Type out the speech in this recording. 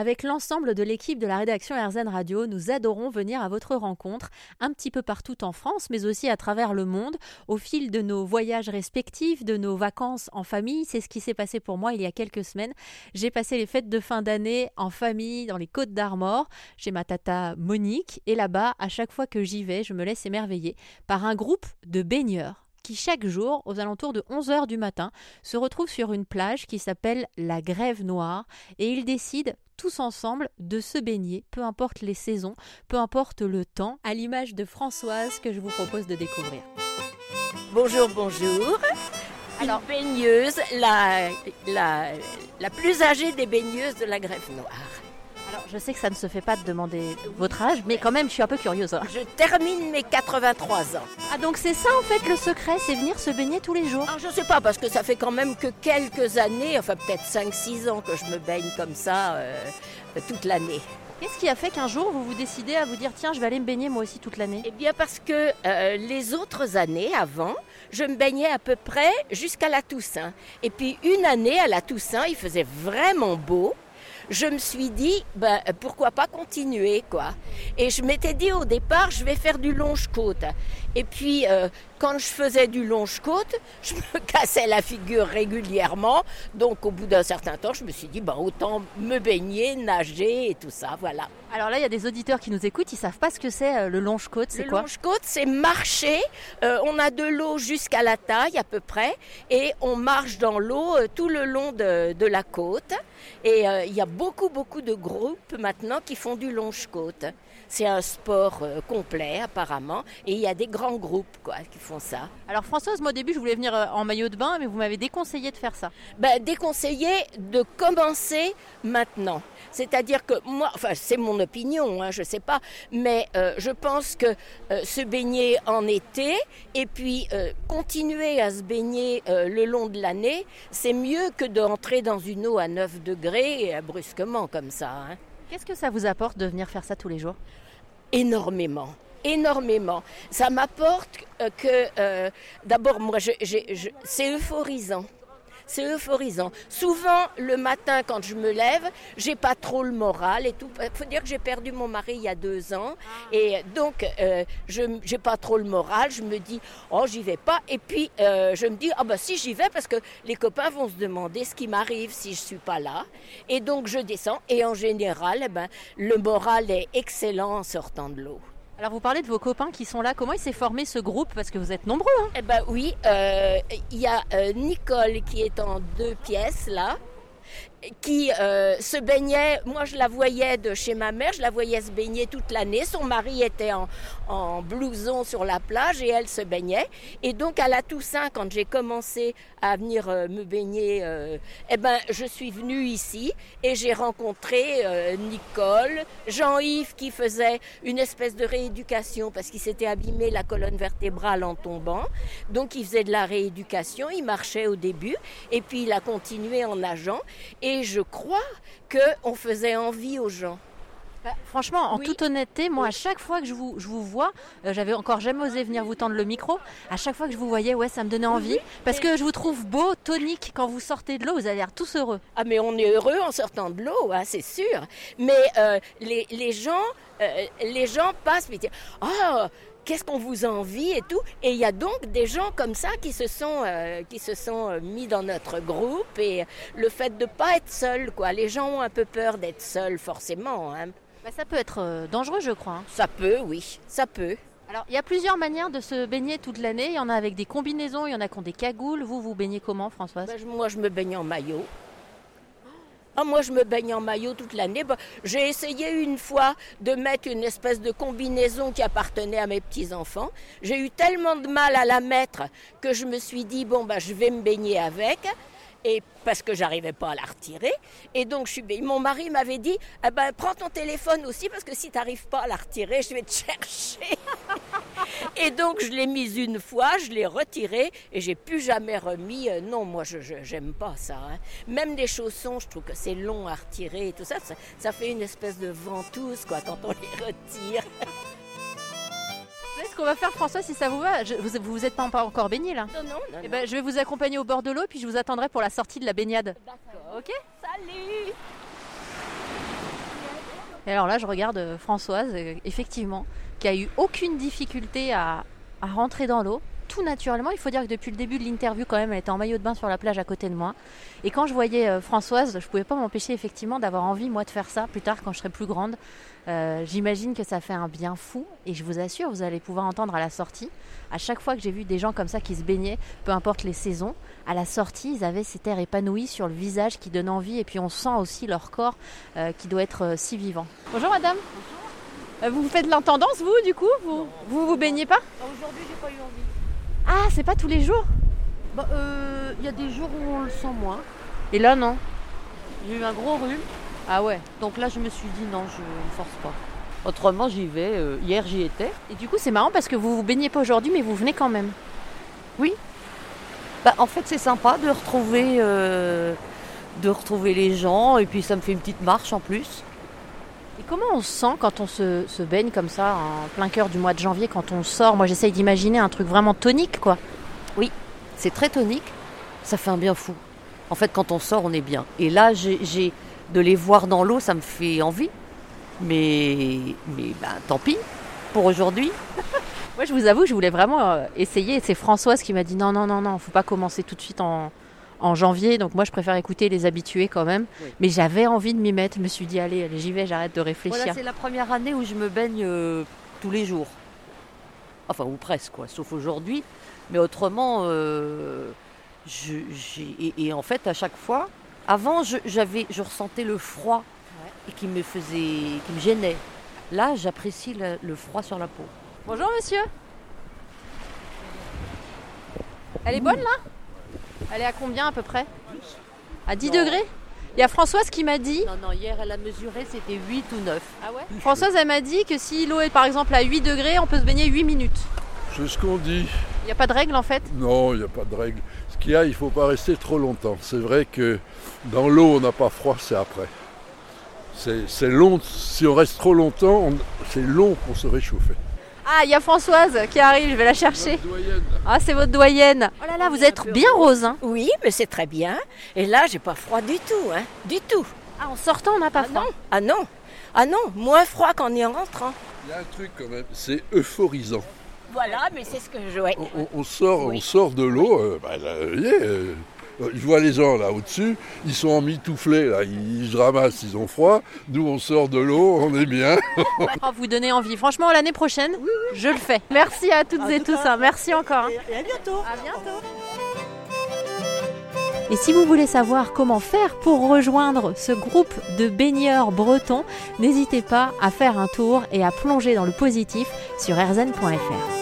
Avec l'ensemble de l'équipe de la rédaction RZN Radio, nous adorons venir à votre rencontre un petit peu partout en France, mais aussi à travers le monde, au fil de nos voyages respectifs, de nos vacances en famille. C'est ce qui s'est passé pour moi il y a quelques semaines. J'ai passé les fêtes de fin d'année en famille dans les Côtes d'Armor, chez ma tata Monique, et là-bas, à chaque fois que j'y vais, je me laisse émerveiller par un groupe de baigneurs qui chaque jour, aux alentours de 11h du matin, se retrouvent sur une plage qui s'appelle la Grève Noire et ils décident tous ensemble de se baigner, peu importe les saisons, peu importe le temps, à l'image de Françoise que je vous propose de découvrir. Bonjour, bonjour. Alors, baigneuse, la, la, la plus âgée des baigneuses de la Grève Noire. Je sais que ça ne se fait pas de demander votre âge, mais quand même, je suis un peu curieuse. hein. Je termine mes 83 ans. Ah, donc c'est ça en fait le secret, c'est venir se baigner tous les jours. Alors, je sais pas, parce que ça fait quand même que quelques années, enfin peut-être 5-6 ans que je me baigne comme ça euh, toute l'année. Qu'est-ce qui a fait qu'un jour vous vous décidez à vous dire tiens, je vais aller me baigner moi aussi toute l'année? Eh bien parce que euh, les autres années avant, je me baignais à peu près jusqu'à la Toussaint. Et puis une année à la Toussaint, il faisait vraiment beau. Je me suis dit, ben, pourquoi pas continuer, quoi. Et je m'étais dit au départ, je vais faire du longe-côte. Et puis, euh, quand je faisais du longe-côte, je me cassais la figure régulièrement. Donc, au bout d'un certain temps, je me suis dit, ben, autant me baigner, nager et tout ça, voilà. Alors là, il y a des auditeurs qui nous écoutent, ils savent pas ce que c'est euh, le longe-côte, c'est Le quoi? longe-côte, c'est marcher. Euh, on a de l'eau jusqu'à la taille à peu près, et on marche dans l'eau euh, tout le long de, de la côte. Et euh, il y a beaucoup, beaucoup de groupes maintenant qui font du longe-côte. C'est un sport complet apparemment, et il y a des grands groupes quoi qui font ça. Alors Françoise, moi au début, je voulais venir euh, en maillot de bain, mais vous m'avez déconseillé de faire ça. Ben, déconseillé de commencer maintenant. C'est-à-dire que moi, enfin c'est mon opinion, hein, je sais pas, mais euh, je pense que euh, se baigner en été et puis euh, continuer à se baigner le long de l'année, c'est mieux que d'entrer dans une eau à 9 degrés brusquement comme ça. hein. Qu'est-ce que ça vous apporte de venir faire ça tous les jours? Énormément. Énormément. Ça m'apporte euh, que, euh, d'abord, moi, c'est euphorisant. C'est euphorisant. Souvent, le matin, quand je me lève, j'ai pas trop le moral et tout. Il faut dire que j'ai perdu mon mari il y a deux ans. Et donc, euh, je j'ai pas trop le moral. Je me dis, oh, j'y vais pas. Et puis, euh, je me dis, ah bah si, j'y vais parce que les copains vont se demander ce qui m'arrive si je suis pas là. Et donc, je descends. Et en général, eh ben, le moral est excellent en sortant de l'eau. Alors vous parlez de vos copains qui sont là, comment il s'est formé ce groupe? Parce que vous êtes nombreux. Hein. Eh ben oui, euh, il y a euh, Nicole qui est en deux pièces là, qui euh, se baignait. Moi, je la voyais de chez ma mère, je la voyais se baigner toute l'année. Son mari était en, blouson sur la plage et elle se baignait. Et donc à la Toussaint, quand j'ai commencé à venir euh, me baigner, euh, eh ben je suis venue ici et j'ai rencontré Nicole, Jean-Yves qui faisait une espèce de rééducation parce qu'il s'était abîmé la colonne vertébrale en tombant. Donc il faisait de la rééducation, il marchait au début et puis il a continué en nageant je crois qu'on faisait envie aux gens. Bah, franchement, en Oui. toute honnêteté, moi, à chaque fois que je vous, je vous vois, euh, j'avais encore jamais osé venir vous tendre le micro. À chaque fois que je vous voyais, ouais, ça me donnait envie. Parce que je vous trouve beau, tonique. Quand vous sortez de l'eau, vous avez l'air tous heureux. Ah mais on est heureux en sortant de l'eau, hein, c'est sûr. Mais euh, les, les gens, euh, les gens passent et disent ah qu'est-ce qu'on vous envie et tout. Et il y a donc des gens comme ça qui se sont euh, qui se sont euh, mis dans notre groupe et le fait de pas être seul quoi. Les gens ont un peu peur d'être seuls forcément. hein. Bah, ça peut être euh, dangereux, je crois. hein. Ça peut, oui, ça peut. Alors, il y a plusieurs manières de se baigner toute l'année. Il y en a avec des combinaisons, il y en a qui ont des cagoules. Vous, vous baignez comment, Françoise? Je- moi, je me baigne en maillot. Ah, moi, je me baigne en maillot toute l'année. Ben, J'ai essayé une fois de mettre une espèce de combinaison qui appartenait à mes petits-enfants. J'ai eu tellement de mal à la mettre que je me suis dit, bon, ben, je vais me baigner avec. Et parce que j'arrivais pas à la retirer. Et donc. Mon mari m'avait dit, ah ben, prends ton téléphone aussi parce que si tu n'arrives pas à la retirer, je vais te chercher. Et donc je l'ai mise une fois, je l'ai retirée et j'ai plus jamais remis. Euh, non, moi je j'aime pas ça. hein. Même les chaussons, je trouve que c'est long à retirer et tout ça, ça. ça fait une espèce de ventouse quoi quand on les retire. Vous savez ce qu'on va faire, François, si ça vous va Je- Vous vous êtes pas pas encore baigné là Non, non, non. Eh ben, je vais vous accompagner au bord de l'eau, puis je vous attendrai pour la sortie de la baignade. D'accord. Ok? Salut Et alors là, je regarde euh, Françoise, euh, effectivement, qui a eu aucune difficulté à, à rentrer dans l'eau. Tout naturellement, il faut dire que depuis le début de l'interview, quand même, elle était en maillot de bain sur la plage à côté de moi. Et quand je voyais euh, Françoise, je pouvais pas m'empêcher effectivement d'avoir envie, moi, de faire ça plus tard quand je serai plus grande. Euh, J'imagine que ça fait un bien fou. Et je vous assure, vous allez pouvoir entendre à la sortie. À chaque fois que j'ai vu des gens comme ça qui se baignaient, peu importe les saisons, à la sortie, ils avaient cet air épanoui sur le visage qui donne envie. Et puis on sent aussi leur corps euh, qui doit être si vivant. Bonjour madame. Euh, Vous faites l'intendance, vous, du coup? Vous vous, vous baignez pas? Aujourd'hui, j'ai pas eu envie. Ah, c'est pas tous les jours Bah, euh, il y a des jours où on le sent moins. Et là, non J'ai eu un gros rhume, Ah ouais. donc là, je me suis dit non, je ne force pas. Autrement, j'y vais. euh, hier, j'y étais. Et du coup, c'est marrant parce que vous vous baignez pas aujourd'hui, mais vous venez quand même. Bah, en fait, c'est sympa de retrouver, euh, de retrouver les gens, et puis ça me fait une petite marche en plus. Et comment on se sent quand on se, se baigne comme ça, en plein cœur du mois de janvier, quand on sort? Moi, j'essaye d'imaginer un truc vraiment tonique, quoi. C'est très tonique, ça fait un bien fou. En fait, quand on sort, on est bien. Et là, j'ai de les voir dans l'eau, ça me fait envie. Mais, mais bah, tant pis pour aujourd'hui. Moi, je vous avoue, je voulais vraiment euh, essayer. C'est Françoise qui m'a dit non, non, non, non, faut pas commencer tout de suite en, en janvier. Donc, moi, je préfère écouter les habitués quand même. Oui. Mais j'avais envie de m'y mettre. Je me suis dit, allez, allez, j'y vais, j'arrête de réfléchir. Voilà, c'est la première année où je me baigne euh, tous les jours. Enfin, ou presque, quoi, sauf aujourd'hui. Mais autrement, euh, je, et, et en fait, à chaque fois, avant, je, j'avais, je ressentais le froid et qui me faisait, qui me gênait. Là, j'apprécie le, le froid sur la peau. Bonjour, monsieur. Elle est bonne, là? Elle est à combien à peu près À 10 Non. degrés? Il y a Françoise qui m'a dit. Non, non, hier, elle a mesuré, c'était 8 ou 9. Ah ouais? Françoise, elle m'a dit que si l'eau est par exemple à 8 degrés, on peut se baigner 8 minutes. C'est ce qu'on dit. Il n'y a pas de règle en fait? Non, il n'y a pas de règle. Ce qu'il y a, il ne faut pas rester trop longtemps. C'est vrai que dans l'eau, on n'a pas froid, c'est après. C'est c'est long. Si on reste trop longtemps, on- c'est long pour se réchauffer. Ah, il y a Françoise qui arrive, je vais la chercher. Ah, c'est votre doyenne. Oh là là, vous êtes bien rose. Hein. Oui, mais c'est très bien. Et là, j'ai pas froid du tout, hein. Du tout. Ah, en sortant, on n'a pas Ah froid. non, ah non, ah non, moins froid qu'en y rentrant. Il y a un truc quand même, c'est euphorisant. Voilà, mais c'est ce que je. ouais. On, on- on sort, Oui. on sort de l'eau, euh, bah, là, vous voyez, euh, je vois les gens là au-dessus, ils sont en mitouflés, là, ils se ramassent, ils ont froid. Nous, on sort de l'eau, on est bien. Vous donnez envie. Franchement, l'année prochaine, je le fais. Merci à toutes et tous. hein. Merci encore. hein. Et à bientôt. À bientôt. Et si vous voulez savoir comment faire pour rejoindre ce groupe de baigneurs bretons, n'hésitez pas à faire un tour et à plonger dans le positif sur rzn.fr.